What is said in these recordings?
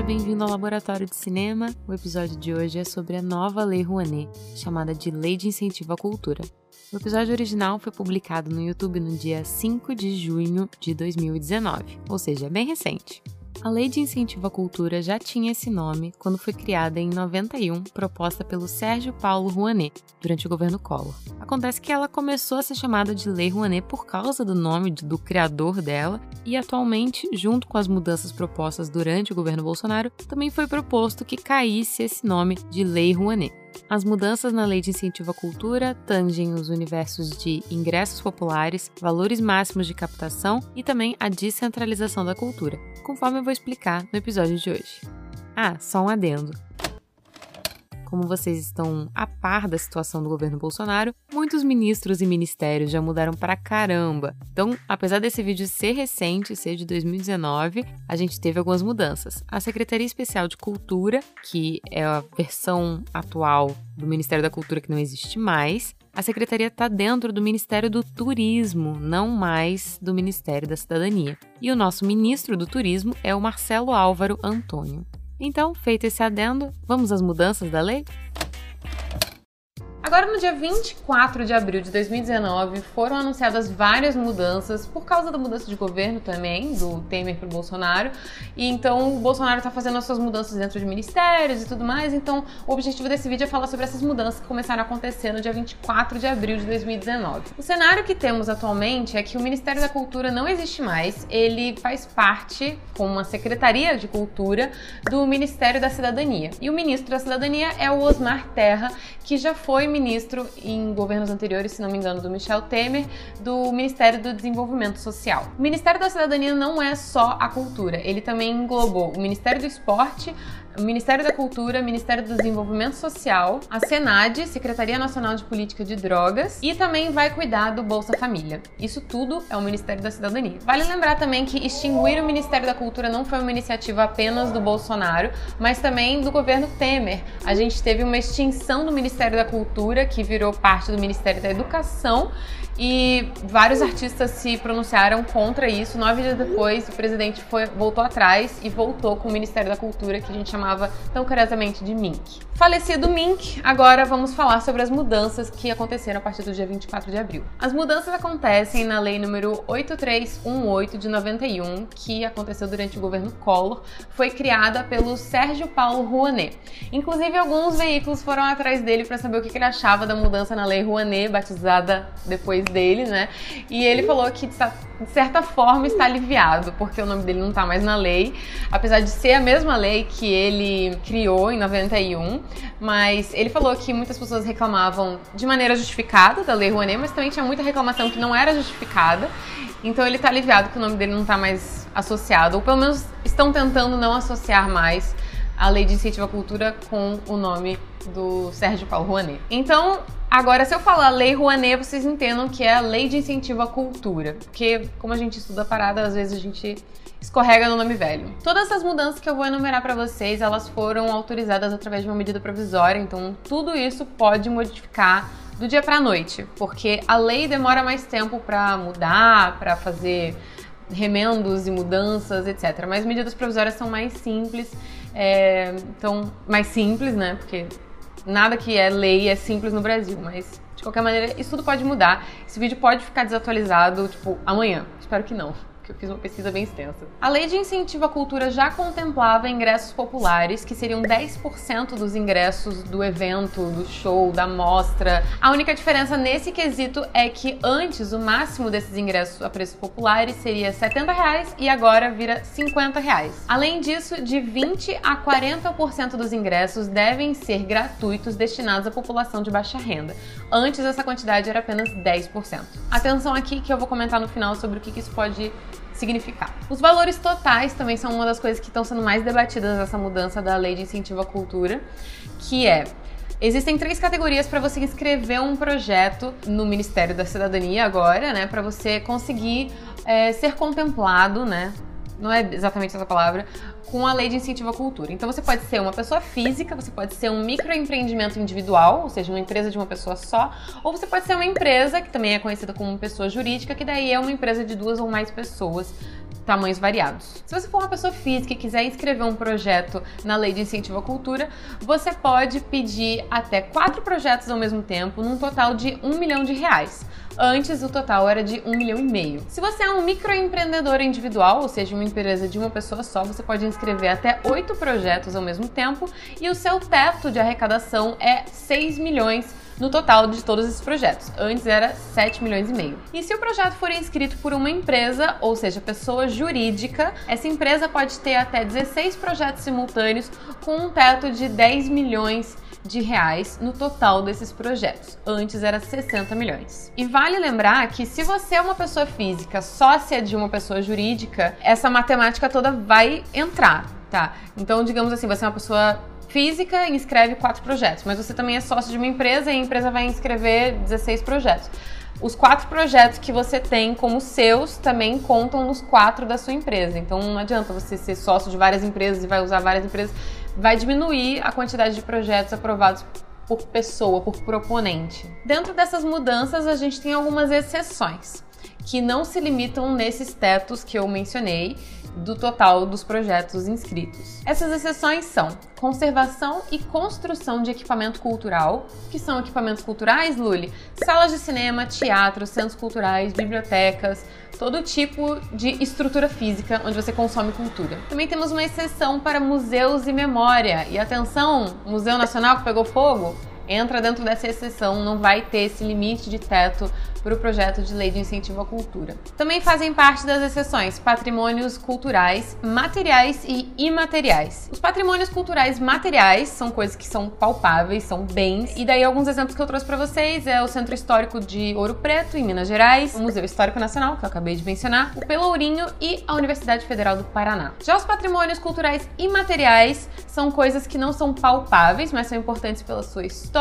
seja bem-vindo ao Laboratório de Cinema. O episódio de hoje é sobre a nova Lei Rouanet, chamada de Lei de Incentivo à Cultura. O episódio original foi publicado no YouTube no dia 5 de junho de 2019, ou seja, bem recente. A Lei de Incentivo à Cultura já tinha esse nome quando foi criada em 91, proposta pelo Sérgio Paulo Rouanet, durante o governo Collor. Acontece que ela começou a ser chamada de Lei Rouanet por causa do nome do criador dela, e atualmente, junto com as mudanças propostas durante o governo Bolsonaro, também foi proposto que caísse esse nome de Lei Rouanet. As mudanças na lei de incentivo à cultura tangem os universos de ingressos populares, valores máximos de captação e também a descentralização da cultura, conforme eu vou explicar no episódio de hoje. Ah, só um adendo como vocês estão a par da situação do governo Bolsonaro, muitos ministros e ministérios já mudaram para caramba. Então, apesar desse vídeo ser recente, ser de 2019, a gente teve algumas mudanças. A Secretaria Especial de Cultura, que é a versão atual do Ministério da Cultura que não existe mais, a secretaria está dentro do Ministério do Turismo, não mais do Ministério da Cidadania. E o nosso ministro do Turismo é o Marcelo Álvaro Antônio. Então, feito esse adendo, vamos às mudanças da lei? Agora, no dia 24 de abril de 2019, foram anunciadas várias mudanças por causa da mudança de governo também, do Temer para o Bolsonaro. E então o Bolsonaro está fazendo as suas mudanças dentro de ministérios e tudo mais. Então, o objetivo desse vídeo é falar sobre essas mudanças que começaram a acontecer no dia 24 de abril de 2019. O cenário que temos atualmente é que o Ministério da Cultura não existe mais, ele faz parte, como uma Secretaria de Cultura, do Ministério da Cidadania. E o ministro da Cidadania é o Osmar Terra, que já foi ministro ministro em governos anteriores, se não me engano, do Michel Temer, do Ministério do Desenvolvimento Social. O Ministério da Cidadania não é só a cultura, ele também englobou o Ministério do Esporte, o Ministério da Cultura, Ministério do Desenvolvimento Social, a Senad, Secretaria Nacional de Política de Drogas e também vai cuidar do Bolsa Família. Isso tudo é o Ministério da Cidadania. Vale lembrar também que extinguir o Ministério da Cultura não foi uma iniciativa apenas do Bolsonaro, mas também do governo Temer. A gente teve uma extinção do Ministério da Cultura, que virou parte do Ministério da Educação, e vários artistas se pronunciaram contra isso. Nove dias depois, o presidente foi, voltou atrás e voltou com o Ministério da Cultura, que a gente chamava tão carinhosamente de MINC. Falecido MINC, agora vamos falar sobre as mudanças que aconteceram a partir do dia 24 de abril. As mudanças acontecem na Lei número 8318 de 91, que aconteceu durante o governo Collor, foi criada pelo Sérgio Paulo Rouanet. Inclusive, alguns veículos foram atrás dele para saber o que ele achava da mudança na Lei Rouanet, batizada depois dele, né? E ele falou que, de certa forma, está aliviado, porque o nome dele não está mais na lei, apesar de ser a mesma lei que ele criou em 91. Mas ele falou que muitas pessoas reclamavam de maneira justificada da Lei Rouanet, mas também tinha muita reclamação que não era justificada. Então ele está aliviado que o nome dele não está mais associado, ou pelo menos estão tentando não associar mais a Lei de Incentivo à Cultura com o nome do Sérgio Paulo Rouanet. Então, Agora, se eu falar Lei Rouanet, vocês entendam que é a Lei de Incentivo à Cultura. Porque, como a gente estuda a parada, às vezes a gente escorrega no nome velho. Todas essas mudanças que eu vou enumerar para vocês, elas foram autorizadas através de uma medida provisória, então tudo isso pode modificar do dia para noite, porque a lei demora mais tempo para mudar, para fazer remendos e mudanças, etc. Mas medidas provisórias são mais simples, é, então mais simples, né? Porque nada que é lei é simples no Brasil, mas de qualquer maneira isso tudo pode mudar. Esse vídeo pode ficar desatualizado, tipo, amanhã. Espero que não eu fiz uma pesquisa bem extensa. A lei de incentivo à cultura já contemplava ingressos populares, que seriam 10% dos ingressos do evento, do show, da mostra. A única diferença nesse quesito é que antes o máximo desses ingressos a preços populares seria 70 reais e agora vira 50 reais. Além disso, de 20 a 40% dos ingressos devem ser gratuitos destinados à população de baixa renda. Antes essa quantidade era apenas 10%. Atenção aqui que eu vou comentar no final sobre o que isso pode significar. Os valores totais também são uma das coisas que estão sendo mais debatidas nessa mudança da lei de incentivo à cultura, que é Existem três categorias para você inscrever um projeto no Ministério da Cidadania agora, né? Para você conseguir é, ser contemplado, né? Não é exatamente essa palavra, com a lei de incentivo à cultura. Então você pode ser uma pessoa física, você pode ser um microempreendimento individual, ou seja, uma empresa de uma pessoa só, ou você pode ser uma empresa, que também é conhecida como pessoa jurídica, que daí é uma empresa de duas ou mais pessoas tamanhos variados. Se você for uma pessoa física e quiser inscrever um projeto na Lei de Incentivo à Cultura, você pode pedir até quatro projetos ao mesmo tempo, num total de um milhão de reais. Antes, o total era de um milhão e meio. Se você é um microempreendedor individual, ou seja, uma empresa de uma pessoa só, você pode inscrever até oito projetos ao mesmo tempo e o seu teto de arrecadação é 6 milhões no total de todos esses projetos. Antes era 7 milhões e meio. E se o projeto for inscrito por uma empresa, ou seja, pessoa jurídica, essa empresa pode ter até 16 projetos simultâneos com um teto de 10 milhões de reais no total desses projetos. Antes era 60 milhões. E vale lembrar que se você é uma pessoa física, sócia de uma pessoa jurídica, essa matemática toda vai entrar, tá? Então, digamos assim, você é uma pessoa física inscreve quatro projetos, mas você também é sócio de uma empresa e a empresa vai inscrever 16 projetos. Os quatro projetos que você tem como seus também contam nos quatro da sua empresa. Então não adianta você ser sócio de várias empresas e vai usar várias empresas. Vai diminuir a quantidade de projetos aprovados por pessoa, por proponente. Dentro dessas mudanças, a gente tem algumas exceções que não se limitam nesses tetos que eu mencionei do total dos projetos inscritos. Essas exceções são conservação e construção de equipamento cultural, que são equipamentos culturais, Luli, salas de cinema, teatro, centros culturais, bibliotecas, todo tipo de estrutura física onde você consome cultura. Também temos uma exceção para museus e memória. E atenção, Museu Nacional que pegou fogo, entra dentro dessa exceção, não vai ter esse limite de teto para o projeto de lei de incentivo à cultura. Também fazem parte das exceções patrimônios culturais, materiais e imateriais. Os patrimônios culturais materiais são coisas que são palpáveis, são bens, e daí alguns exemplos que eu trouxe para vocês é o Centro Histórico de Ouro Preto, em Minas Gerais, o Museu Histórico Nacional, que eu acabei de mencionar, o Pelourinho e a Universidade Federal do Paraná. Já os patrimônios culturais imateriais são coisas que não são palpáveis, mas são importantes pela sua história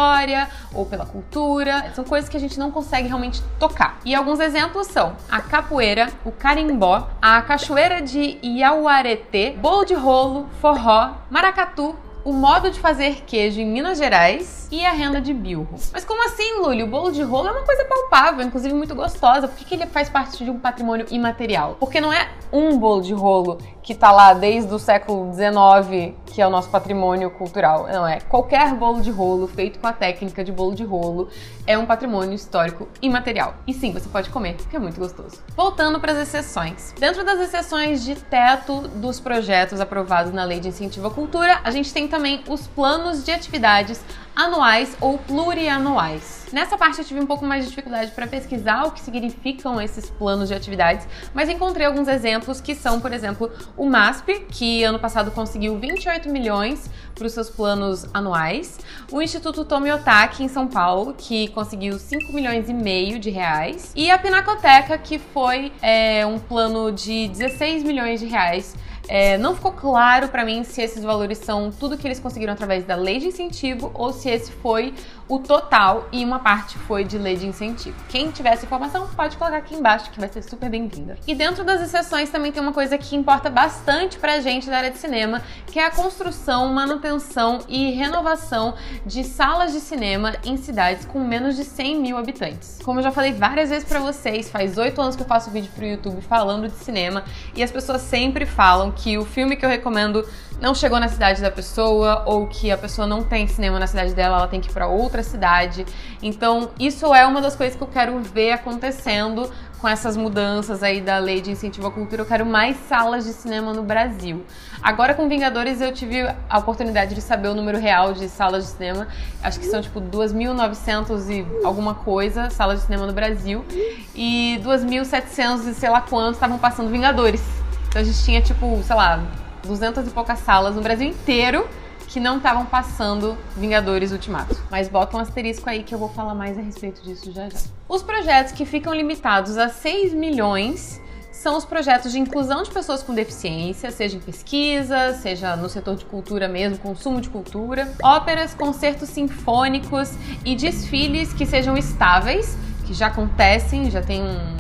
ou pela cultura, são coisas que a gente não consegue realmente tocar. E alguns exemplos são a capoeira, o carimbó, a cachoeira de Iauareté, bolo de rolo, forró, maracatu, o modo de fazer queijo em Minas Gerais e a renda de bilro. Mas como assim, Luli? O bolo de rolo é uma coisa palpável, inclusive muito gostosa. Por que, que ele faz parte de um patrimônio imaterial? Porque não é um bolo de rolo que tá lá desde o século XIX, que é o nosso patrimônio cultural. Não é. Qualquer bolo de rolo feito com a técnica de bolo de rolo é um patrimônio histórico imaterial. E sim, você pode comer, porque é muito gostoso. Voltando para as exceções. Dentro das exceções de teto dos projetos aprovados na Lei de Incentivo à Cultura, a gente tem também os planos de atividades anuais ou plurianuais. Nessa parte eu tive um pouco mais de dificuldade para pesquisar o que significam esses planos de atividades, mas encontrei alguns exemplos que são, por exemplo, o MASP, que ano passado conseguiu 28 milhões para os seus planos anuais, o Instituto Tomiotaki em São Paulo, que conseguiu 5 milhões e meio de reais, e a Pinacoteca, que foi é, um plano de 16 milhões de reais é, não ficou claro para mim se esses valores são tudo que eles conseguiram através da lei de incentivo ou se esse foi o total e uma parte foi de lei de incentivo. Quem tiver essa informação pode colocar aqui embaixo que vai ser super bem-vinda. E dentro das exceções também tem uma coisa que importa bastante pra gente da área de cinema, que é a construção, manutenção e renovação de salas de cinema em cidades com menos de 100 mil habitantes. Como eu já falei várias vezes para vocês, faz oito anos que eu faço vídeo pro YouTube falando de cinema e as pessoas sempre falam que o filme que eu recomendo não chegou na cidade da pessoa ou que a pessoa não tem cinema na cidade dela, ela tem que ir para outra cidade. Então, isso é uma das coisas que eu quero ver acontecendo com essas mudanças aí da lei de incentivo à cultura. Eu quero mais salas de cinema no Brasil. Agora com Vingadores eu tive a oportunidade de saber o número real de salas de cinema. Acho que são tipo 2.900 e alguma coisa salas de cinema no Brasil e 2.700 e sei lá quantos estavam passando Vingadores. Então a gente tinha, tipo, sei lá, 200 e poucas salas no Brasil inteiro que não estavam passando Vingadores Ultimato. Mas bota um asterisco aí que eu vou falar mais a respeito disso já já. Os projetos que ficam limitados a 6 milhões são os projetos de inclusão de pessoas com deficiência, seja em pesquisa, seja no setor de cultura mesmo, consumo de cultura, óperas, concertos sinfônicos e desfiles que sejam estáveis, que já acontecem, já tem um,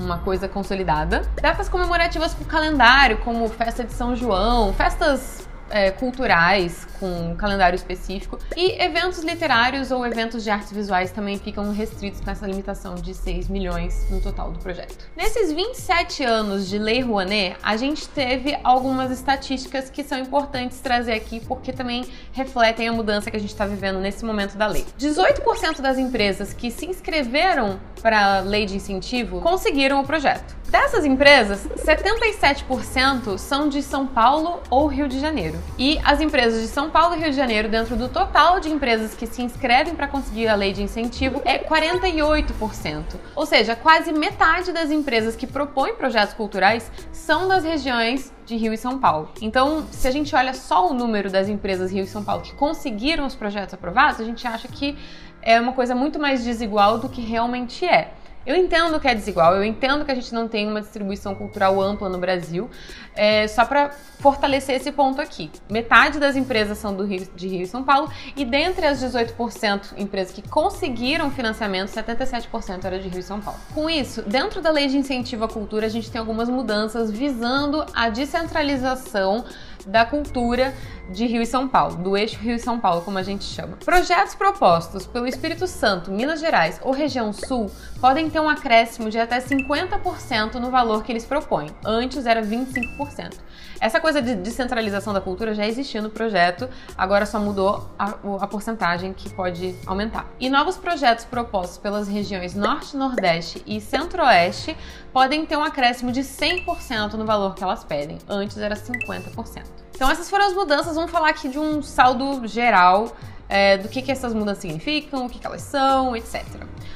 uma coisa consolidada. Datas comemorativas o calendário, como festa de São João, festas é, culturais com um calendário específico e eventos literários ou eventos de artes visuais também ficam restritos com essa limitação de 6 milhões no total do projeto. Nesses 27 anos de Lei Rouanet, a gente teve algumas estatísticas que são importantes trazer aqui porque também refletem a mudança que a gente está vivendo nesse momento da lei. 18% das empresas que se inscreveram para a lei de incentivo conseguiram o projeto. Dessas empresas, 77% são de São Paulo ou Rio de Janeiro. E as empresas de São Paulo e Rio de Janeiro, dentro do total de empresas que se inscrevem para conseguir a lei de incentivo, é 48%. Ou seja, quase metade das empresas que propõem projetos culturais são das regiões de Rio e São Paulo. Então, se a gente olha só o número das empresas Rio e São Paulo que conseguiram os projetos aprovados, a gente acha que é uma coisa muito mais desigual do que realmente é. Eu entendo que é desigual, eu entendo que a gente não tem uma distribuição cultural ampla no Brasil. É, só para fortalecer esse ponto aqui. Metade das empresas são do Rio, de Rio e São Paulo, e dentre as 18% empresas que conseguiram financiamento, 77% era de Rio e São Paulo. Com isso, dentro da lei de incentivo à cultura, a gente tem algumas mudanças visando a descentralização da cultura de Rio e São Paulo, do eixo Rio e São Paulo, como a gente chama. Projetos propostos pelo Espírito Santo, Minas Gerais ou região Sul podem ter um acréscimo de até 50% no valor que eles propõem. Antes era 25%. Essa coisa de descentralização da cultura já existia no projeto, agora só mudou a, a porcentagem que pode aumentar. E novos projetos propostos pelas regiões Norte, Nordeste e Centro-Oeste podem ter um acréscimo de 100% no valor que elas pedem. Antes era 50%. Então essas foram as mudanças. Vamos falar aqui de um saldo geral é, do que, que essas mudanças significam, o que, que elas são, etc.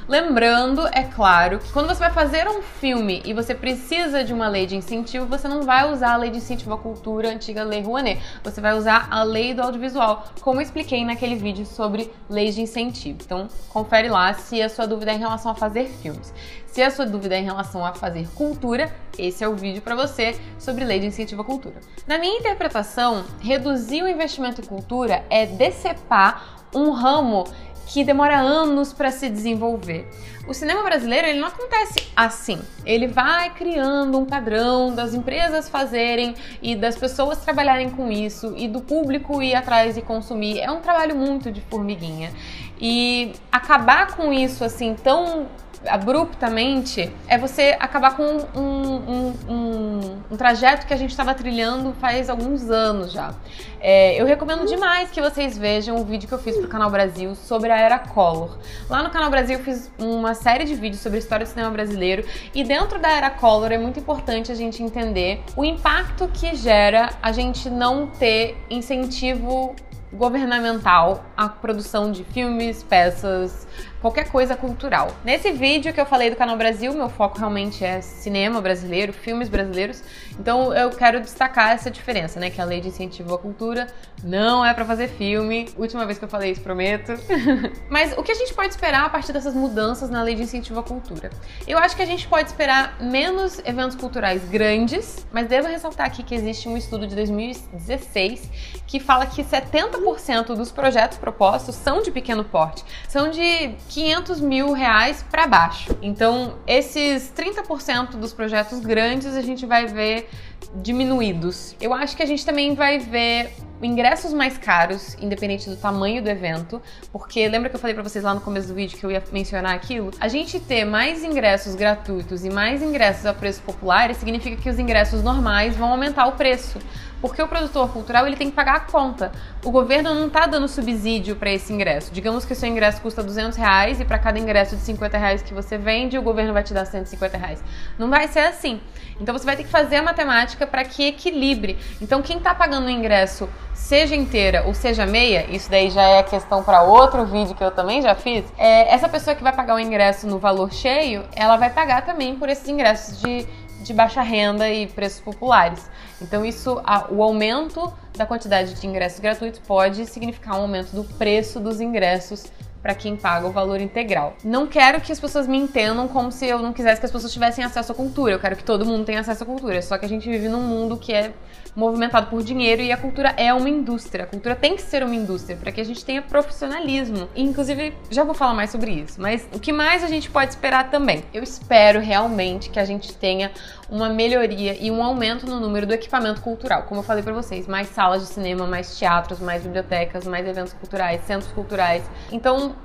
Lembrando, é claro, que quando você vai fazer um filme e você precisa de uma lei de incentivo, você não vai usar a lei de incentivo à cultura, a antiga Lei Rouanet. Você vai usar a lei do audiovisual, como eu expliquei naquele vídeo sobre leis de incentivo. Então, confere lá se a sua dúvida é em relação a fazer filmes. Se a sua dúvida é em relação a fazer cultura, esse é o vídeo para você sobre lei de incentivo à cultura. Na minha interpretação, reduzir o investimento em cultura é decepar um ramo que demora anos para se desenvolver. O cinema brasileiro ele não acontece assim. Ele vai criando um padrão das empresas fazerem e das pessoas trabalharem com isso e do público ir atrás e consumir. É um trabalho muito de formiguinha. E acabar com isso assim tão abruptamente é você acabar com um, um, um, um trajeto que a gente estava trilhando faz alguns anos já. É, eu recomendo demais que vocês vejam o vídeo que eu fiz pro Canal Brasil sobre a Era Collor. Lá no Canal Brasil eu fiz uma série de vídeos sobre a história do cinema brasileiro e dentro da Era Collor é muito importante a gente entender o impacto que gera a gente não ter incentivo governamental à produção de filmes, peças, qualquer coisa cultural. Nesse vídeo que eu falei do Canal Brasil, meu foco realmente é cinema brasileiro, filmes brasileiros. Então eu quero destacar essa diferença, né? Que a lei de incentivo à cultura não é para fazer filme. Última vez que eu falei isso, prometo. mas o que a gente pode esperar a partir dessas mudanças na lei de incentivo à cultura? Eu acho que a gente pode esperar menos eventos culturais grandes, mas devo ressaltar aqui que existe um estudo de 2016 que fala que 70% dos projetos propostos são de pequeno porte, são de 500 mil reais para baixo. Então, esses 30% dos projetos grandes a gente vai ver diminuídos. Eu acho que a gente também vai ver ingressos mais caros, independente do tamanho do evento, porque lembra que eu falei para vocês lá no começo do vídeo que eu ia mencionar aquilo? A gente ter mais ingressos gratuitos e mais ingressos a preço popular significa que os ingressos normais vão aumentar o preço. Porque o produtor cultural ele tem que pagar a conta. O governo não está dando subsídio para esse ingresso. Digamos que o seu ingresso custa 200 reais e para cada ingresso de 50 reais que você vende, o governo vai te dar 150 reais. Não vai ser assim. Então você vai ter que fazer a matemática para que equilibre. Então quem está pagando o ingresso, seja inteira ou seja meia, isso daí já é questão para outro vídeo que eu também já fiz. É, essa pessoa que vai pagar o ingresso no valor cheio, ela vai pagar também por esses ingressos de de baixa renda e preços populares. Então, isso, a, o aumento da quantidade de ingressos gratuitos pode significar um aumento do preço dos ingressos para quem paga o valor integral. Não quero que as pessoas me entendam como se eu não quisesse que as pessoas tivessem acesso à cultura. Eu quero que todo mundo tenha acesso à cultura. Só que a gente vive num mundo que é movimentado por dinheiro e a cultura é uma indústria. A cultura tem que ser uma indústria para que a gente tenha profissionalismo. E, inclusive, já vou falar mais sobre isso. Mas o que mais a gente pode esperar também? Eu espero realmente que a gente tenha uma melhoria e um aumento no número do equipamento cultural. Como eu falei para vocês, mais salas de cinema, mais teatros, mais bibliotecas, mais eventos culturais, centros culturais. Então,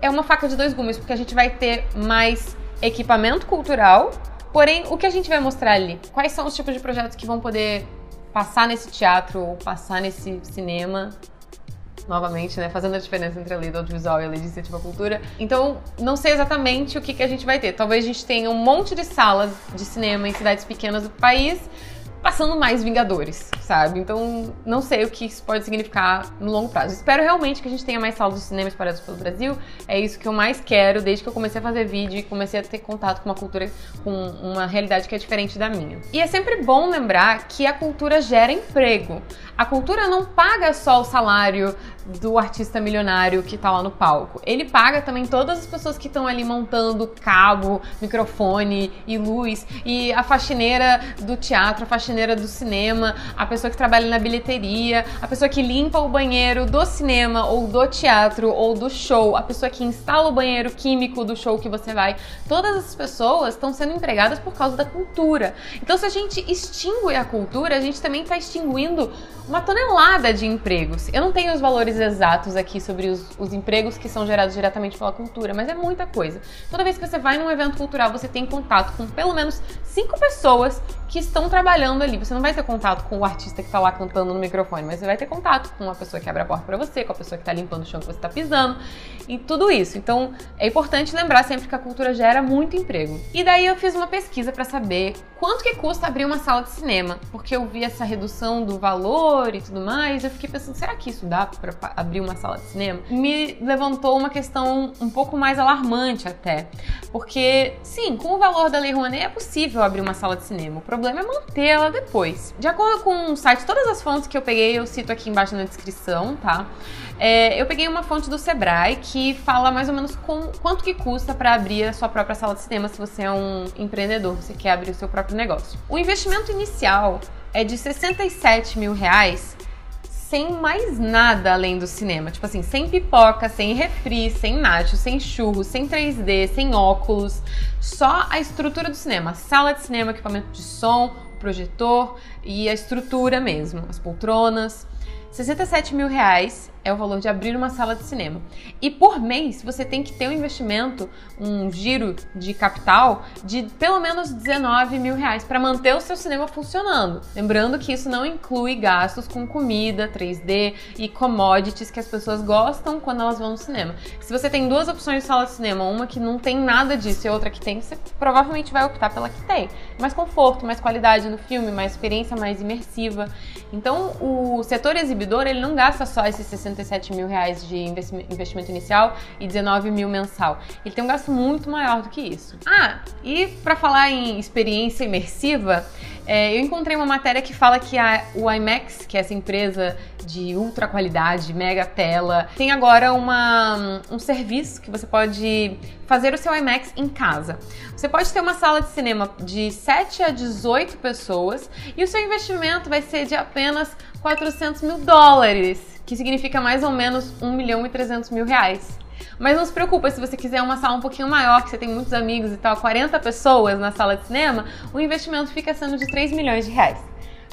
é uma faca de dois gumes, porque a gente vai ter mais equipamento cultural Porém, o que a gente vai mostrar ali? Quais são os tipos de projetos que vão poder passar nesse teatro ou passar nesse cinema? Novamente, né? Fazendo a diferença entre a lei do audiovisual e a lei de incentivo à cultura. Então, não sei exatamente o que, que a gente vai ter. Talvez a gente tenha um monte de salas de cinema em cidades pequenas do país passando mais Vingadores, sabe? Então, não sei o que isso pode significar no longo prazo. Espero realmente que a gente tenha mais salas de cinema espalhadas pelo Brasil. É isso que eu mais quero desde que eu comecei a fazer vídeo e comecei a ter contato com uma cultura, com uma realidade que é diferente da minha. E é sempre bom lembrar que a cultura gera emprego. A cultura não paga só o salário do artista milionário que tá lá no palco. Ele paga também todas as pessoas que estão ali montando cabo, microfone e luz, e a faxineira do teatro, a faxineira do cinema, a pessoa que trabalha na bilheteria, a pessoa que limpa o banheiro do cinema ou do teatro ou do show, a pessoa que instala o banheiro químico do show que você vai. Todas essas pessoas estão sendo empregadas por causa da cultura. Então, se a gente extingue a cultura, a gente também está extinguindo uma tonelada de empregos. Eu não tenho os valores exatos aqui sobre os, os, empregos que são gerados diretamente pela cultura, mas é muita coisa. Toda vez que você vai num evento cultural, você tem contato com pelo menos cinco pessoas que estão trabalhando ali. Você não vai ter contato com o artista que está lá cantando no microfone, mas você vai ter contato com a pessoa que abre a porta para você, com a pessoa que está limpando o chão que você está pisando e tudo isso. Então é importante lembrar sempre que a cultura gera muito emprego. E daí eu fiz uma pesquisa para saber quanto que custa abrir uma sala de cinema, porque eu vi essa redução do valor e tudo mais. Eu fiquei pensando, será que isso dá para abrir uma sala de cinema? Me levantou uma questão um pouco mais alarmante até, porque sim, com o valor da Lei Rouanet é possível abrir uma sala de cinema. O problema é manter ela depois. De acordo com o site, todas as fontes que eu peguei eu cito aqui embaixo na descrição, tá? É, eu peguei uma fonte do Sebrae que fala mais ou menos com, quanto que custa para abrir a sua própria sala de cinema se você é um empreendedor, você quer abrir o seu próprio negócio. O investimento inicial é de 67 mil reais sem mais nada além do cinema. Tipo assim, sem pipoca, sem refri, sem nacho, sem churros, sem 3D, sem óculos. Só a estrutura do cinema. Sala de cinema, equipamento de som, projetor e a estrutura mesmo. As poltronas. 67 mil reais é o valor de abrir uma sala de cinema. E por mês você tem que ter um investimento, um giro de capital de pelo menos 19 mil reais para manter o seu cinema funcionando. Lembrando que isso não inclui gastos com comida, 3D e commodities que as pessoas gostam quando elas vão no cinema. Se você tem duas opções de sala de cinema, uma que não tem nada disso e outra que tem, você provavelmente vai optar pela que tem. Mais conforto, mais qualidade no filme, mais experiência mais imersiva. Então o setor exibidor ele não gasta só esses 60 67 mil reais de investimento inicial e 19 mil mensal. Ele tem um gasto muito maior do que isso. Ah, e para falar em experiência imersiva, é, eu encontrei uma matéria que fala que a, o IMAX, que é essa empresa de ultra qualidade, mega tela, tem agora uma, um serviço que você pode fazer o seu IMAX em casa. Você pode ter uma sala de cinema de 7 a 18 pessoas e o seu investimento vai ser de apenas 400 mil dólares que significa mais ou menos 1 milhão e 300 mil reais. Mas não se preocupa, se você quiser uma sala um pouquinho maior, que você tem muitos amigos e tal, 40 pessoas na sala de cinema, o investimento fica sendo de 3 milhões de reais.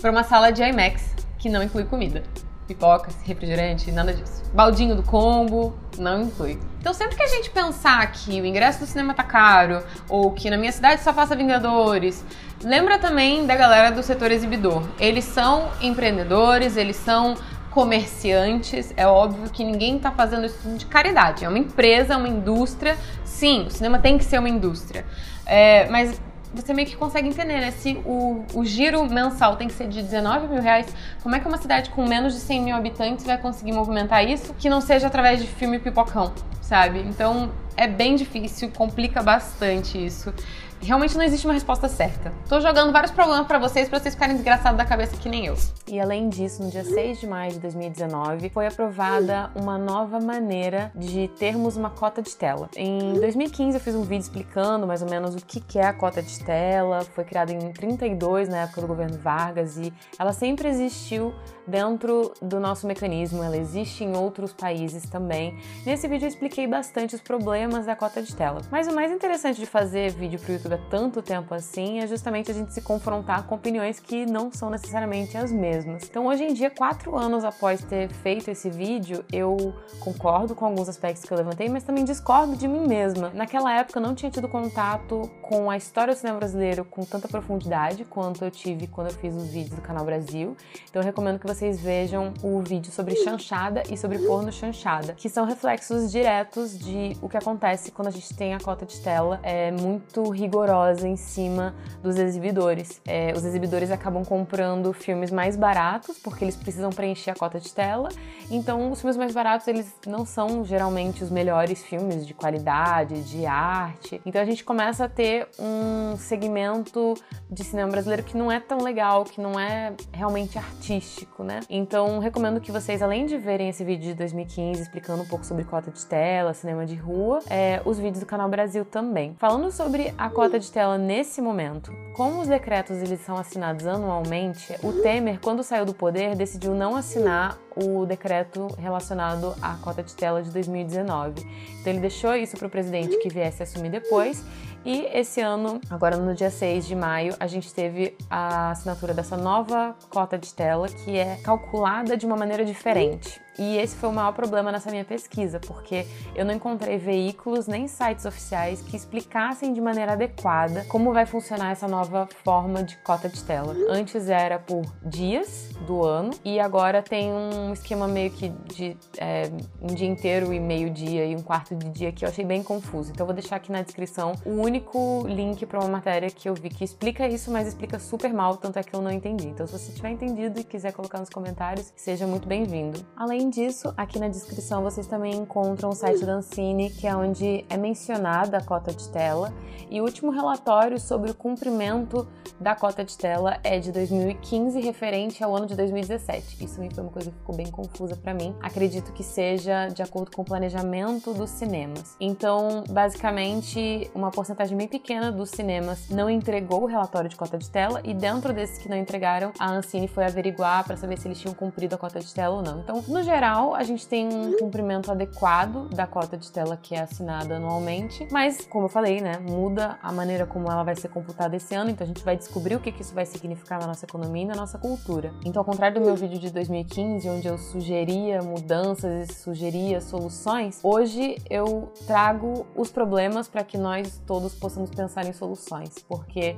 Para uma sala de IMAX, que não inclui comida. Pipocas, refrigerante, nada disso. Baldinho do combo, não inclui. Então, sempre que a gente pensar que o ingresso do cinema tá caro, ou que na minha cidade só passa Vingadores, lembra também da galera do setor exibidor. Eles são empreendedores, eles são comerciantes. É óbvio que ninguém está fazendo isso de caridade. É uma empresa, uma indústria. Sim, o cinema tem que ser uma indústria. É, mas você meio que consegue entender, né? Se o, o giro mensal tem que ser de 19 mil reais, como é que uma cidade com menos de 100 mil habitantes vai conseguir movimentar isso que não seja através de filme pipocão, sabe? Então é bem difícil, complica bastante isso. Realmente não existe uma resposta certa. Tô jogando vários problemas para vocês, para vocês ficarem desgraçados da cabeça que nem eu. E além disso, no dia 6 de maio de 2019, foi aprovada uma nova maneira de termos uma cota de tela. Em 2015 eu fiz um vídeo explicando mais ou menos o que é a cota de tela. Foi criada em 32, na época do governo Vargas, e ela sempre existiu dentro do nosso mecanismo, ela existe em outros países também. Nesse vídeo eu expliquei bastante os problemas da cota de tela. Mas o mais interessante de fazer vídeo para o YouTube tanto tempo assim é justamente a gente se confrontar com opiniões que não são necessariamente as mesmas. Então hoje em dia, quatro anos após ter feito esse vídeo, eu concordo com alguns aspectos que eu levantei, mas também discordo de mim mesma. Naquela época eu não tinha tido contato com a história do cinema brasileiro com tanta profundidade quanto eu tive quando eu fiz os vídeos do canal Brasil. Então eu recomendo que você vocês vejam o vídeo sobre chanchada e sobre porno chanchada, que são reflexos diretos de o que acontece quando a gente tem a cota de tela é, muito rigorosa em cima dos exibidores. É, os exibidores acabam comprando filmes mais baratos porque eles precisam preencher a cota de tela. Então, os filmes mais baratos eles não são geralmente os melhores filmes de qualidade, de arte. Então, a gente começa a ter um segmento de cinema brasileiro que não é tão legal, que não é realmente artístico, né? Então, recomendo que vocês, além de verem esse vídeo de 2015 explicando um pouco sobre cota de tela, cinema de rua, é, os vídeos do canal Brasil também. Falando sobre a cota de tela nesse momento, como os decretos eles são assinados anualmente, o Temer, quando saiu do poder, decidiu não assinar o decreto relacionado à cota de tela de 2019. Então ele deixou isso para o presidente que viesse assumir depois e esse ano, agora no dia 6 de maio, a gente teve a assinatura dessa nova cota de tela que é calculada de uma maneira diferente. E esse foi o maior problema nessa minha pesquisa, porque eu não encontrei veículos nem sites oficiais que explicassem de maneira adequada como vai funcionar essa nova forma de cota de tela. Antes era por dias do ano e agora tem um esquema meio que de é, um dia inteiro e meio dia e um quarto de dia que eu achei bem confuso. Então eu vou deixar aqui na descrição o único link para uma matéria que eu vi que explica isso, mas explica super mal, tanto é que eu não entendi. Então se você tiver entendido e quiser colocar nos comentários, seja muito bem-vindo. Além disso, aqui na descrição vocês também encontram o site da Ancine, que é onde é mencionada a cota de tela, e o último relatório sobre o cumprimento da cota de tela é de 2015, referente ao ano de 2017. Isso foi uma coisa que ficou bem confusa para mim. Acredito que seja de acordo com o planejamento dos cinemas. Então, basicamente, uma porcentagem bem pequena dos cinemas não entregou o relatório de cota de tela, e dentro desses que não entregaram, a Ancine foi averiguar para saber se eles tinham cumprido a cota de tela ou não. Então, no geral, geral, a gente tem um cumprimento adequado da cota de tela que é assinada anualmente, mas, como eu falei, né, muda a maneira como ela vai ser computada esse ano, então a gente vai descobrir o que, que isso vai significar na nossa economia e na nossa cultura. Então, ao contrário do meu vídeo de 2015, onde eu sugeria mudanças e sugeria soluções, hoje eu trago os problemas para que nós todos possamos pensar em soluções, porque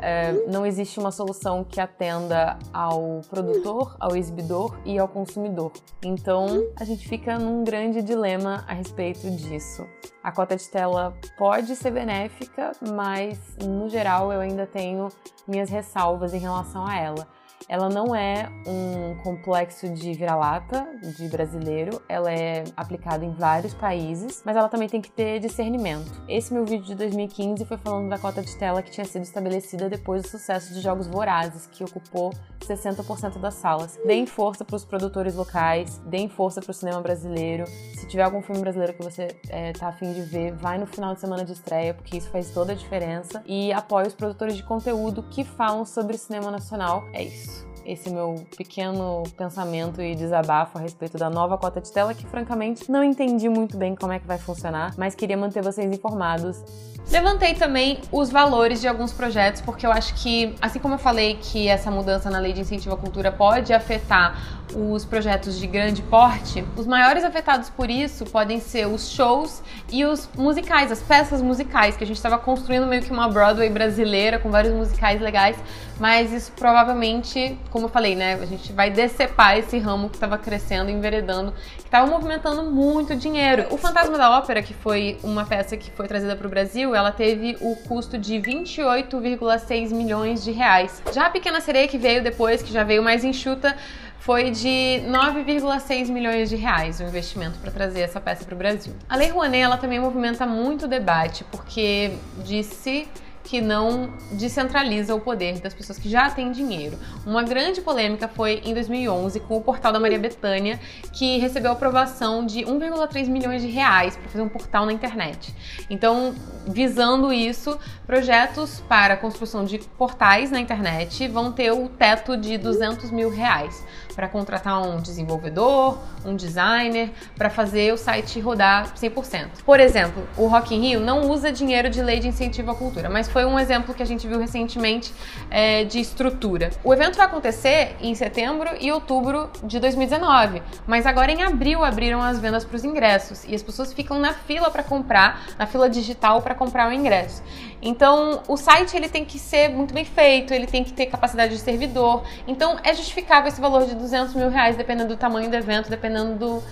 é, não existe uma solução que atenda ao produtor, ao exibidor e ao consumidor. Então a gente fica num grande dilema a respeito disso. A cota de tela pode ser benéfica, mas no geral eu ainda tenho minhas ressalvas em relação a ela. Ela não é um complexo de vira-lata de brasileiro, ela é aplicada em vários países, mas ela também tem que ter discernimento. Esse meu vídeo de 2015 foi falando da cota de tela que tinha sido estabelecida depois do sucesso de Jogos Vorazes, que ocupou 60% das salas. Deem força para os produtores locais, deem força para o cinema brasileiro. Se tiver algum filme brasileiro que você é, tá afim de ver, vai no final de semana de estreia, porque isso faz toda a diferença. E apoie os produtores de conteúdo que falam sobre cinema nacional. É isso esse meu pequeno pensamento e desabafo a respeito da nova cota de tela, que francamente não entendi muito bem como é que vai funcionar, mas queria manter vocês informados. Levantei também os valores de alguns projetos, porque eu acho que, assim como eu falei que essa mudança na lei de incentivo à cultura pode afetar os projetos de grande porte, os maiores afetados por isso podem ser os shows e os musicais, as peças musicais, que a gente estava construindo meio que uma Broadway brasileira com vários musicais legais, mas isso provavelmente, como eu falei, né, a gente vai decepar esse ramo que estava crescendo, enveredando, que estava movimentando muito dinheiro. O Fantasma da Ópera, que foi uma peça que foi trazida para o Brasil, ela teve o custo de 28,6 milhões de reais. Já a Pequena Sereia, que veio depois, que já veio mais enxuta, foi de 9,6 milhões de reais o investimento para trazer essa peça para o Brasil. A Lei Rouanet ela também movimenta muito debate, porque disse que não descentraliza o poder das pessoas que já têm dinheiro. Uma grande polêmica foi em 2011 com o portal da Maria Bethânia, que recebeu aprovação de 1,3 milhões de reais para fazer um portal na internet. Então, visando isso, projetos para construção de portais na internet vão ter o teto de 200 mil reais para contratar um desenvolvedor, um designer, para fazer o site rodar 100%. Por exemplo, o Rock in Rio não usa dinheiro de lei de incentivo à cultura, mas foi um exemplo que a gente viu recentemente é, de estrutura. O evento vai acontecer em setembro e outubro de 2019, mas agora em abril abriram as vendas para os ingressos e as pessoas ficam na fila para comprar, na fila digital para comprar o ingresso. Então, o site ele tem que ser muito bem feito, ele tem que ter capacidade de servidor. Então, é justificável esse valor de 200 mil reais, dependendo do tamanho do evento, dependendo do,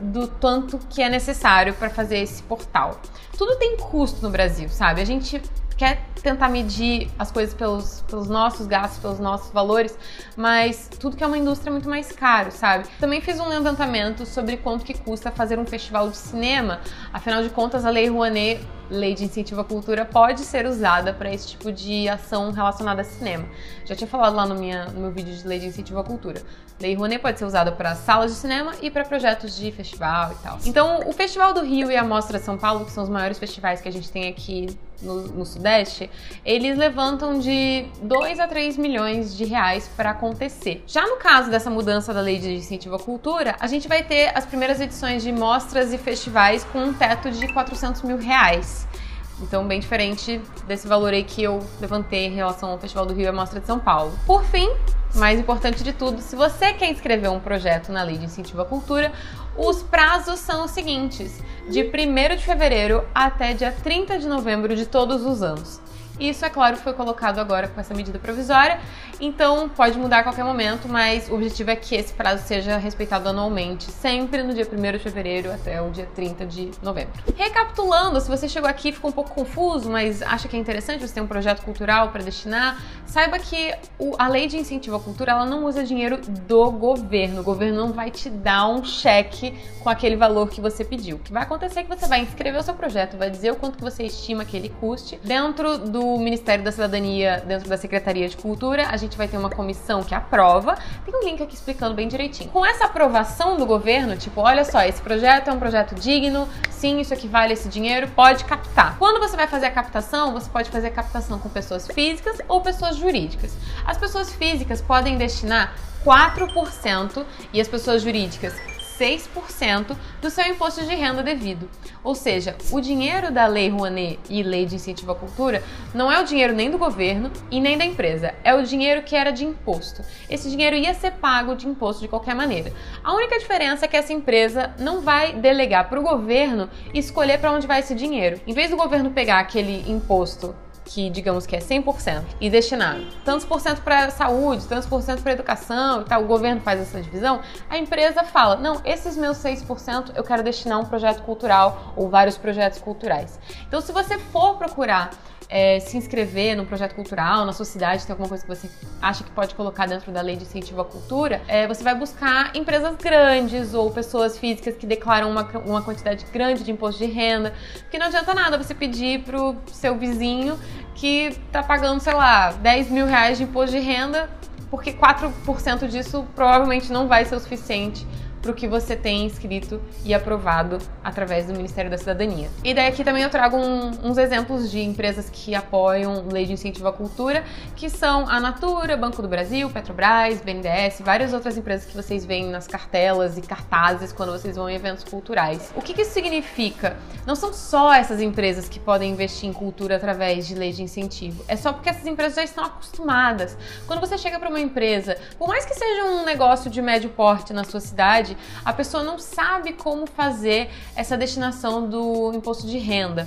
do tanto que é necessário para fazer esse portal. Tudo tem custo no Brasil, sabe? A gente quer tentar medir as coisas pelos, pelos nossos gastos, pelos nossos valores, mas tudo que é uma indústria é muito mais caro, sabe? Também fiz um levantamento sobre quanto que custa fazer um festival de cinema. Afinal de contas, a Lei Rouanet, Lei de Incentivo à Cultura, pode ser usada para esse tipo de ação relacionada a cinema. Já tinha falado lá no, minha, no meu vídeo de Lei de Incentivo à Cultura. Lei Rouanet pode ser usada para salas de cinema e para projetos de festival e tal. Então, o Festival do Rio e a Mostra São Paulo, que são os maiores festivais que a gente tem aqui no, no Sudeste, eles levantam de 2 a 3 milhões de reais para acontecer. Já no caso dessa mudança da lei de incentivo à cultura, a gente vai ter as primeiras edições de mostras e festivais com um teto de 400 mil reais. Então, bem diferente desse valor aí que eu levantei em relação ao Festival do Rio e a Mostra de São Paulo. Por fim, mais importante de tudo, se você quer inscrever um projeto na Lei de Incentivo à Cultura, os prazos são os seguintes: de 1 de fevereiro até dia 30 de novembro de todos os anos. Isso, é claro, foi colocado agora com essa medida provisória, então pode mudar a qualquer momento, mas o objetivo é que esse prazo seja respeitado anualmente, sempre no dia 1 de fevereiro até o dia 30 de novembro. Recapitulando, se você chegou aqui e ficou um pouco confuso, mas acha que é interessante você ter um projeto cultural para destinar, saiba que o, a lei de incentivo à cultura ela não usa dinheiro do governo. O governo não vai te dar um cheque com aquele valor que você pediu. O que vai acontecer é que você vai inscrever o seu projeto, vai dizer o quanto que você estima que ele custe dentro do Ministério da Cidadania, dentro da Secretaria de Cultura, a gente vai ter uma comissão que aprova. Tem um link aqui explicando bem direitinho. Com essa aprovação do governo, tipo, olha só, esse projeto é um projeto digno, sim, isso aqui vale esse dinheiro, pode captar. Quando você vai fazer a captação, você pode fazer a captação com pessoas físicas ou pessoas jurídicas. As pessoas físicas podem destinar 4% e as pessoas jurídicas 6% do seu imposto de renda devido. Ou seja, o dinheiro da Lei Rouanet e Lei de Incentivo à Cultura não é o dinheiro nem do governo e nem da empresa, é o dinheiro que era de imposto. Esse dinheiro ia ser pago de imposto de qualquer maneira. A única diferença é que essa empresa não vai delegar para o governo escolher para onde vai esse dinheiro. Em vez do governo pegar aquele imposto que digamos que é 100% e destinar tantos por cento para saúde, tantos por cento para educação e tal, o governo faz essa divisão, a empresa fala: "Não, esses meus 6% eu quero destinar um projeto cultural ou vários projetos culturais". Então, se você for procurar é, se inscrever num projeto cultural, na sua cidade tem alguma coisa que você acha que pode colocar dentro da lei de incentivo à cultura, é, você vai buscar empresas grandes ou pessoas físicas que declaram uma, uma quantidade grande de imposto de renda, porque não adianta nada você pedir pro seu vizinho que tá pagando, sei lá, 10 mil reais de imposto de renda, porque 4% disso provavelmente não vai ser o suficiente para o que você tem inscrito e aprovado através do Ministério da Cidadania. E daí aqui também eu trago um, uns exemplos de empresas que apoiam lei de incentivo à cultura, que são a Natura, Banco do Brasil, Petrobras, BNDES, várias outras empresas que vocês veem nas cartelas e cartazes quando vocês vão em eventos culturais. O que, que isso significa? Não são só essas empresas que podem investir em cultura através de lei de incentivo. É só porque essas empresas já estão acostumadas. Quando você chega para uma empresa, por mais que seja um negócio de médio porte na sua cidade, a pessoa não sabe como fazer essa destinação do imposto de renda.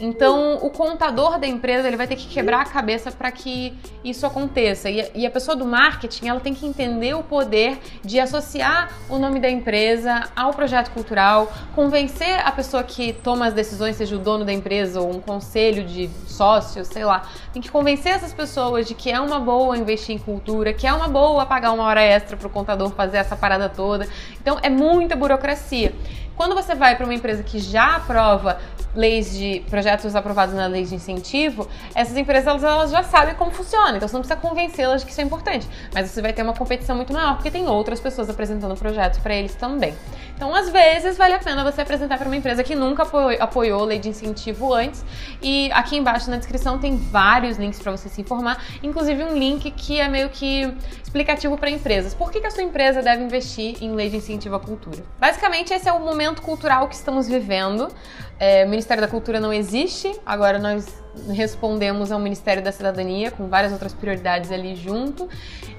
Então, o contador da empresa ele vai ter que quebrar a cabeça para que isso aconteça. E, e, a pessoa do marketing ela tem que entender o poder de associar o nome da empresa ao projeto cultural, convencer a pessoa que toma as decisões, seja o dono da empresa ou um conselho de sócios, sei lá, tem que convencer essas pessoas de que é uma boa investir em cultura, que é uma boa pagar uma hora extra para o contador fazer essa parada toda. Então, é muita burocracia. Quando você vai para uma empresa que já aprova leis de projetos aprovados na lei de incentivo, essas empresas elas, elas já sabem como funciona, então você não precisa convencê-las de que isso é importante. Mas você vai ter uma competição muito maior, porque tem outras pessoas apresentando projetos para eles também. Então, às vezes, vale a pena você apresentar para uma empresa que nunca apoiou, lei de incentivo antes. E aqui embaixo na descrição tem vários links para você se informar, inclusive um link que é meio que explicativo para empresas. Por que, que a sua empresa deve investir em lei de incentivo à cultura? Basicamente, esse é o momento cultural que estamos vivendo. É, o Ministério da Cultura não existe, agora nós respondemos ao Ministério da Cidadania com várias outras prioridades ali junto.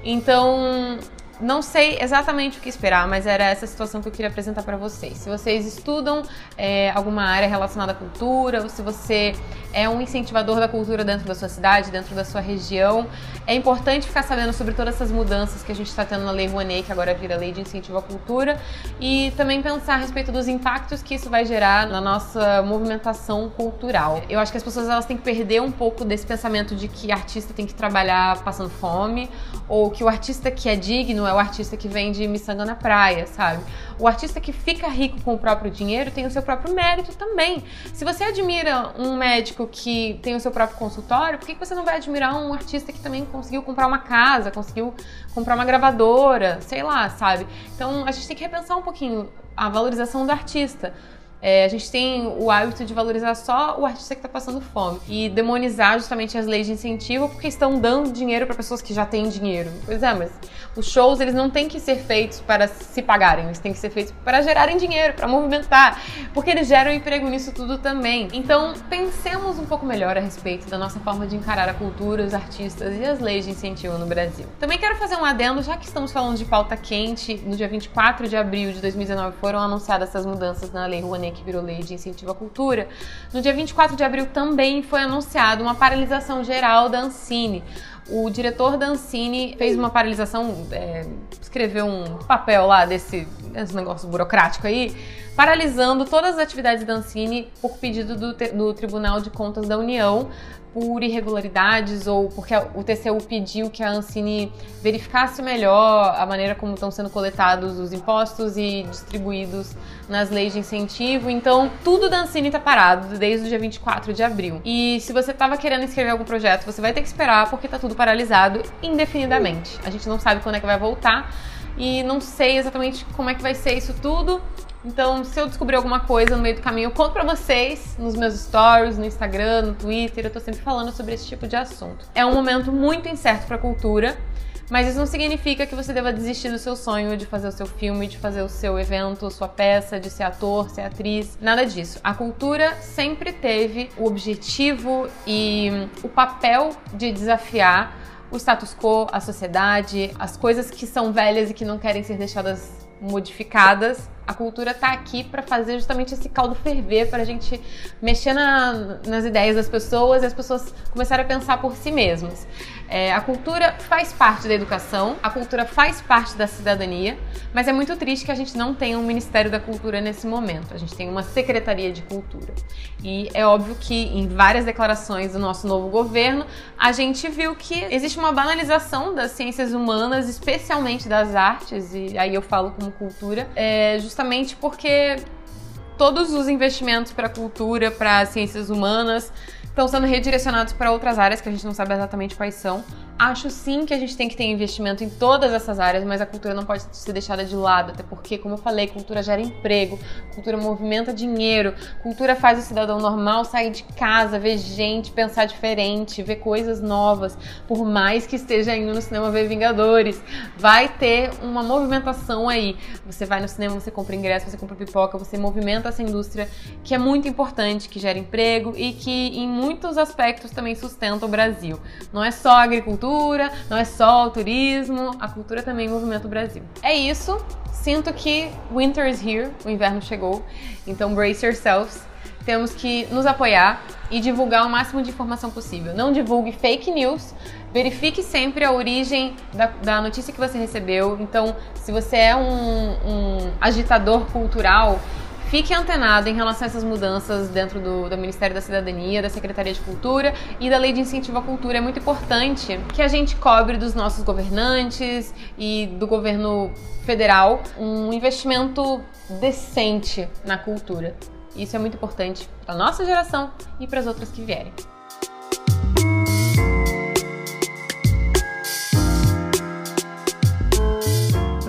Então, não sei exatamente o que esperar, mas era essa situação que eu queria apresentar para vocês. Se vocês estudam é, alguma área relacionada à cultura, ou se você é um incentivador da cultura dentro da sua cidade, dentro da sua região, é importante ficar sabendo sobre todas essas mudanças que a gente está tendo na Lei Rouanet, que agora vira Lei de Incentivo à Cultura, e também pensar a respeito dos impactos que isso vai gerar na nossa movimentação cultural. Eu acho que as pessoas elas têm que perder um pouco desse pensamento de que artista tem que trabalhar passando fome, ou que o artista que é digno é o artista que vende miçanga na praia, sabe? O artista que fica rico com o próprio dinheiro tem o seu próprio mérito também. Se você admira um médico que tem o seu próprio consultório, por que você não vai admirar um artista que também conseguiu comprar uma casa, conseguiu comprar uma gravadora, sei lá, sabe? Então a gente tem que repensar um pouquinho a valorização do artista. É, a gente tem o hábito de valorizar só o artista que está passando fome e demonizar justamente as leis de incentivo porque estão dando dinheiro para pessoas que já têm dinheiro. Pois é, mas os shows eles não têm que ser feitos para se pagarem, eles têm que ser feitos para gerarem dinheiro, para movimentar, porque eles geram emprego nisso tudo também. Então pensemos um pouco melhor a respeito da nossa forma de encarar a cultura, os artistas e as leis de incentivo no Brasil. Também quero fazer um adendo, já que estamos falando de pauta quente, no dia 24 de abril de 2019 foram anunciadas essas mudanças na Lei Rouanet que virou lei de incentivo à cultura, no dia 24 de abril também foi anunciado uma paralisação geral da Ancine. O diretor da Ancine fez uma paralisação, é, escreveu um papel lá desse, desse negócio burocrático aí, paralisando todas as atividades da Ancine por pedido do, do Tribunal de Contas da União por irregularidades ou porque o TCU pediu que a Ancine verificasse melhor a maneira como estão sendo coletados os impostos e distribuídos nas leis de incentivo. Então, tudo da Ancine está parado desde o dia 24 de abril. E se você estava querendo inscrever algum projeto, você vai ter que esperar porque está tudo paralisado indefinidamente. A gente não sabe quando é que vai voltar e não sei exatamente como é que vai ser isso tudo. Então, se eu descobrir alguma coisa no meio do caminho, eu conto pra vocês nos meus stories, no Instagram, no Twitter. Eu tô sempre falando sobre esse tipo de assunto. É um momento muito incerto pra cultura, mas isso não significa que você deva desistir do seu sonho de fazer o seu filme, de fazer o seu evento, sua peça, de ser ator, ser atriz. Nada disso. A cultura sempre teve o objetivo e o papel de desafiar o status quo, a sociedade, as coisas que são velhas e que não querem ser deixadas modificadas a cultura está aqui para fazer justamente esse caldo ferver, para a gente mexer na, nas ideias das pessoas e as pessoas começarem a pensar por si mesmas. É, a cultura faz parte da educação, a cultura faz parte da cidadania, mas é muito triste que a gente não tenha um Ministério da Cultura nesse momento. A gente tem uma Secretaria de Cultura. E é óbvio que em várias declarações do nosso novo governo, a gente viu que existe uma banalização das ciências humanas, especialmente das artes, e aí eu falo como cultura, é, justamente porque todos os investimentos para cultura, para as ciências humanas, estão sendo redirecionados para outras áreas que a gente não sabe exatamente quais são. Acho sim que a gente tem que ter investimento em todas essas áreas, mas a cultura não pode ser deixada de lado, até porque, como eu falei, cultura gera emprego, cultura movimenta dinheiro, cultura faz o cidadão normal sair de casa, ver gente, pensar diferente, ver coisas novas, por mais que esteja indo no cinema ver Vingadores. Vai ter uma movimentação aí. Você vai no cinema, você compra ingresso, você compra pipoca, você movimenta essa indústria que é muito importante, que gera emprego e que em muitos aspectos também sustenta o Brasil. Não é só agricultura cultura, não é só o turismo, a cultura também movimenta o Brasil. É isso. Sinto que winter is here, o inverno chegou. Então brace yourselves. Temos que nos apoiar e divulgar o máximo de informação possível. Não divulgue fake news. Verifique sempre a origem da, da notícia que você recebeu. Então, se você é um, um agitador cultural, Fique antenado em relação a essas mudanças dentro do, do, Ministério da Cidadania, da Secretaria de Cultura e da Lei de Incentivo à Cultura. É muito importante que a gente cobre dos nossos governantes e do governo federal um investimento decente na cultura. Isso é muito importante para nossa geração e para as outras que vierem.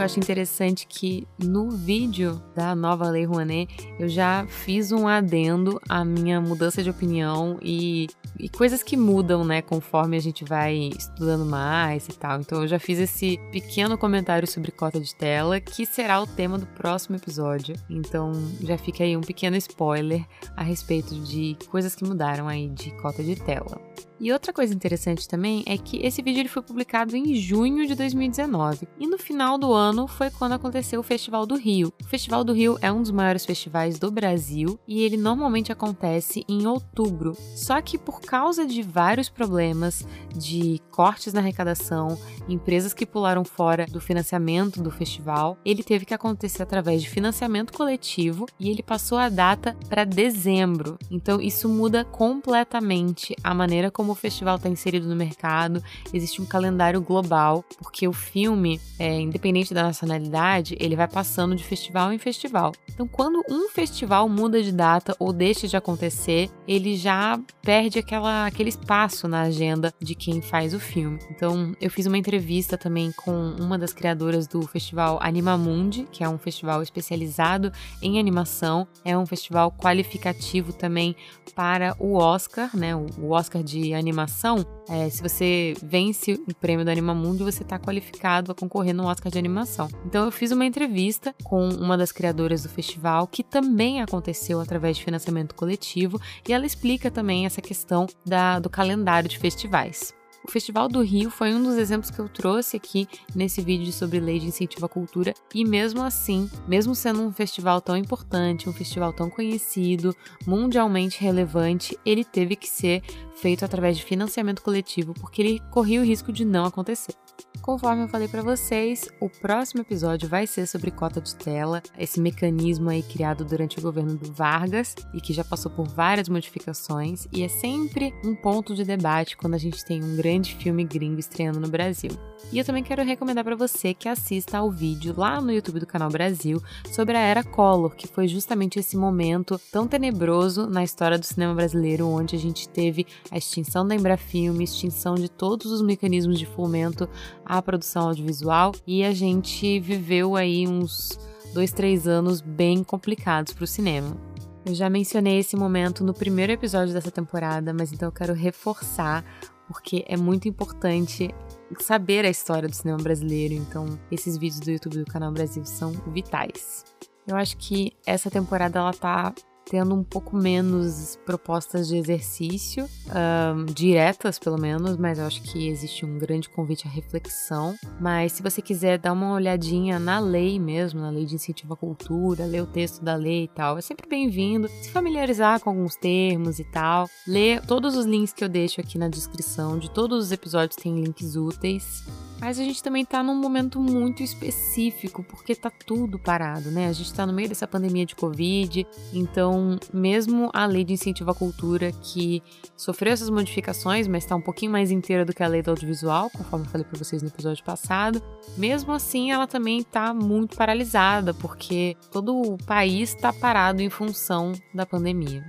Eu acho interessante que no vídeo da nova Lei Rouanet eu já fiz um adendo à minha mudança de opinião e, e coisas que mudam, né, conforme a gente vai estudando mais e tal. Então eu já fiz esse pequeno comentário sobre cota de tela, que será o tema do próximo episódio. Então já fica aí um pequeno spoiler a respeito de coisas que mudaram aí de cota de tela. E outra coisa interessante também é que esse vídeo ele foi publicado em junho de 2019 e no final do ano foi quando aconteceu o Festival do Rio. O Festival do Rio é um dos maiores festivais do Brasil e ele normalmente acontece em outubro. Só que por causa de vários problemas de cortes na arrecadação, empresas que pularam fora do financiamento do festival, ele teve que acontecer através de financiamento coletivo e ele passou a data para dezembro. Então isso muda completamente a maneira como como o festival está inserido no mercado, existe um calendário global, porque o filme, é, independente da nacionalidade, ele vai passando de festival em festival. Então, quando um festival muda de data ou deixa de acontecer, ele já perde aquela, aquele espaço na agenda de quem faz o filme. Então, eu fiz uma entrevista também com uma das criadoras do festival Animamundi, que é um festival especializado em animação, é um festival qualificativo também para o Oscar, né? O Oscar de animação, é, se você vence o prêmio do Animamundo, você está qualificado a concorrer no Oscar de animação. Então eu fiz uma entrevista com uma das criadoras do festival, que também aconteceu através de financiamento coletivo, e ela explica também essa questão da, do calendário de festivais. O Festival do Rio foi um dos exemplos que eu trouxe aqui nesse vídeo sobre lei de incentivo à cultura, e mesmo assim, mesmo sendo um festival tão importante, um festival tão conhecido, mundialmente relevante, ele teve que ser feito através de financiamento coletivo porque ele corria o risco de não acontecer. Conforme eu falei para vocês, o próximo episódio vai ser sobre cota de tela, esse mecanismo aí criado durante o governo do Vargas e que já passou por várias modificações e é sempre um ponto de debate quando a gente tem um grande filme gringo estreando no Brasil. E eu também quero recomendar para você que assista ao vídeo lá no YouTube do canal Brasil sobre a era Collor, que foi justamente esse momento tão tenebroso na história do cinema brasileiro, onde a gente teve a extinção da Embrafilme, extinção de todos os mecanismos de fomento à produção audiovisual e a gente viveu aí uns dois, três anos bem complicados para o cinema. Eu já mencionei esse momento no primeiro episódio dessa temporada, mas então eu quero reforçar porque é muito importante saber a história do cinema brasileiro, então esses vídeos do YouTube do canal Brasil são vitais. Eu acho que essa temporada ela tá tendo um pouco menos propostas de exercício, um, diretas pelo menos, mas eu acho que existe um grande convite à reflexão. Mas se você quiser dar uma olhadinha na lei mesmo, na lei de incentivo à cultura, ler o texto da lei e tal, é sempre bem-vindo. Se familiarizar com alguns termos e tal, ler todos os links que eu deixo aqui na descrição de todos os episódios tem links úteis. Mas a gente também tá num momento muito específico, porque tá tudo parado, né? A gente tá no meio dessa pandemia de Covid, então, mesmo a lei de incentivo à cultura, que sofreu essas modificações, mas tá um pouquinho mais inteira do que a lei do audiovisual, conforme eu falei pra vocês no episódio passado, mesmo assim ela também tá muito paralisada, porque todo o país tá parado em função da pandemia.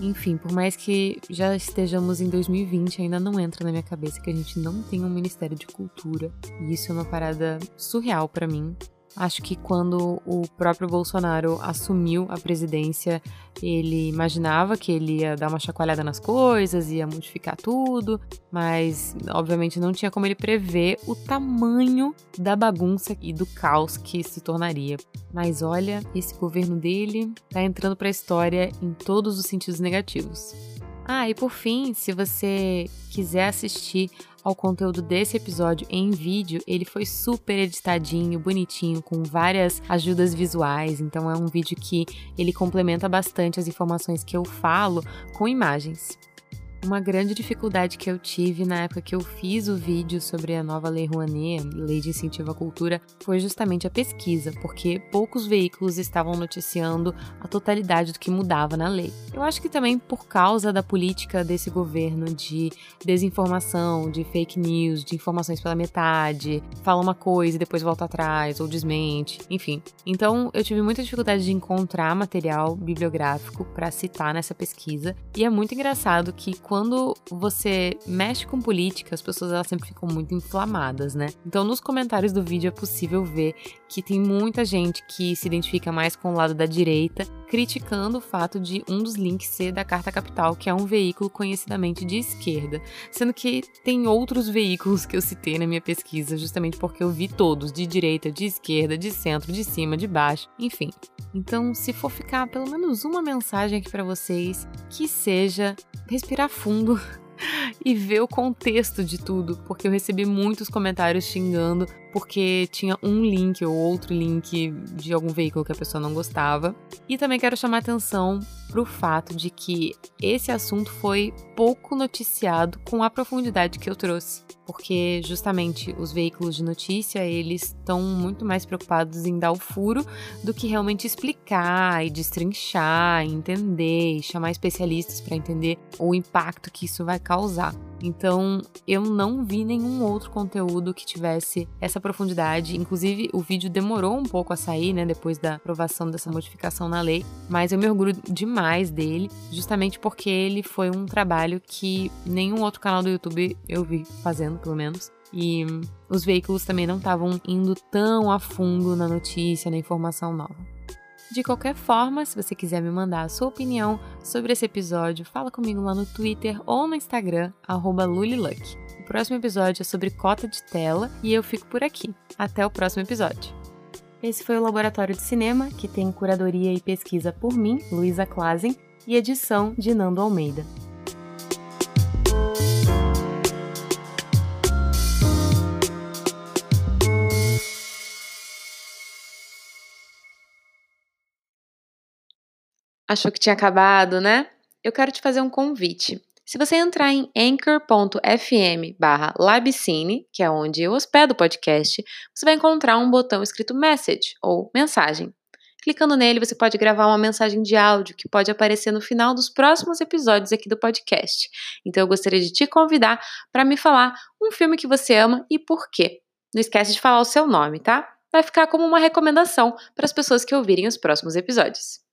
Enfim, por mais que já estejamos em 2020, ainda não entra na minha cabeça que a gente não tem um Ministério de Cultura. E isso é uma parada surreal para mim. Acho que quando o próprio Bolsonaro assumiu a presidência, ele imaginava que ele ia dar uma chacoalhada nas coisas, ia modificar tudo, mas obviamente não tinha como ele prever o tamanho da bagunça e do caos que se tornaria. Mas olha, esse governo dele tá entrando para a história em todos os sentidos negativos. Ah, e por fim, se você quiser assistir ao conteúdo desse episódio em vídeo, ele foi super editadinho, bonitinho, com várias ajudas visuais. Então é um vídeo que ele complementa bastante as informações que eu falo com imagens. Uma grande dificuldade que eu tive na época que eu fiz o vídeo sobre a nova Lei Rouanet, Lei de Incentivo à Cultura, foi justamente a pesquisa, porque poucos veículos estavam noticiando a totalidade do que mudava na lei. Eu acho que também por causa da política desse governo de desinformação, de fake news, de informações pela metade, fala uma coisa e depois volta atrás ou desmente, enfim. Então eu tive muita dificuldade de encontrar material bibliográfico para citar nessa pesquisa e é muito engraçado que quando você mexe com política, as pessoas elas sempre ficam muito inflamadas, né? Então, nos comentários do vídeo é possível ver que tem muita gente que se identifica mais com o lado da direita, criticando o fato de um dos links ser da Carta Capital, que é um veículo conhecidamente de esquerda, sendo que tem outros veículos que eu citei na minha pesquisa, justamente porque eu vi todos, de direita, de esquerda, de centro, de cima, de baixo, enfim. Então, se for ficar pelo menos uma mensagem aqui para vocês, que seja respirar fundo e ver o contexto de tudo, porque eu recebi muitos comentários xingando porque tinha um link ou outro link de algum veículo que a pessoa não gostava. E também quero chamar atenção para o fato de que esse assunto foi pouco noticiado com a profundidade que eu trouxe, porque justamente os veículos de notícia eles estão muito mais preocupados em dar o furo do que realmente explicar e destrinchar, entender e chamar especialistas para entender o impacto que isso vai causar. Então, eu não vi nenhum outro conteúdo que tivesse essa profundidade. Inclusive, o vídeo demorou um pouco a sair, né, depois da aprovação dessa modificação na lei, mas eu me orgulho demais dele, justamente porque ele foi um trabalho que nenhum outro canal do YouTube eu vi fazendo, pelo menos. E os veículos também não estavam indo tão a fundo na notícia, na informação nova. De qualquer forma, se você quiser me mandar a sua opinião sobre esse episódio, fala comigo lá no Twitter ou no Instagram, luliluck. O próximo episódio é sobre cota de tela e eu fico por aqui. Até o próximo episódio. Esse foi o Laboratório de Cinema, que tem curadoria e pesquisa por mim, Luísa Klazen, e edição de Nando Almeida. Achou que tinha acabado, né? Eu quero te fazer um convite. Se você entrar em anchor.fm barra labcine, que é onde eu hospedo o podcast, você vai encontrar um botão escrito message ou mensagem. Clicando nele, você pode gravar uma mensagem de áudio que pode aparecer no final dos próximos episódios aqui do podcast. Então eu gostaria de te convidar para me falar um filme que você ama e por quê. Não esquece de falar o seu nome, tá? Vai ficar como uma recomendação para as pessoas que ouvirem os próximos episódios.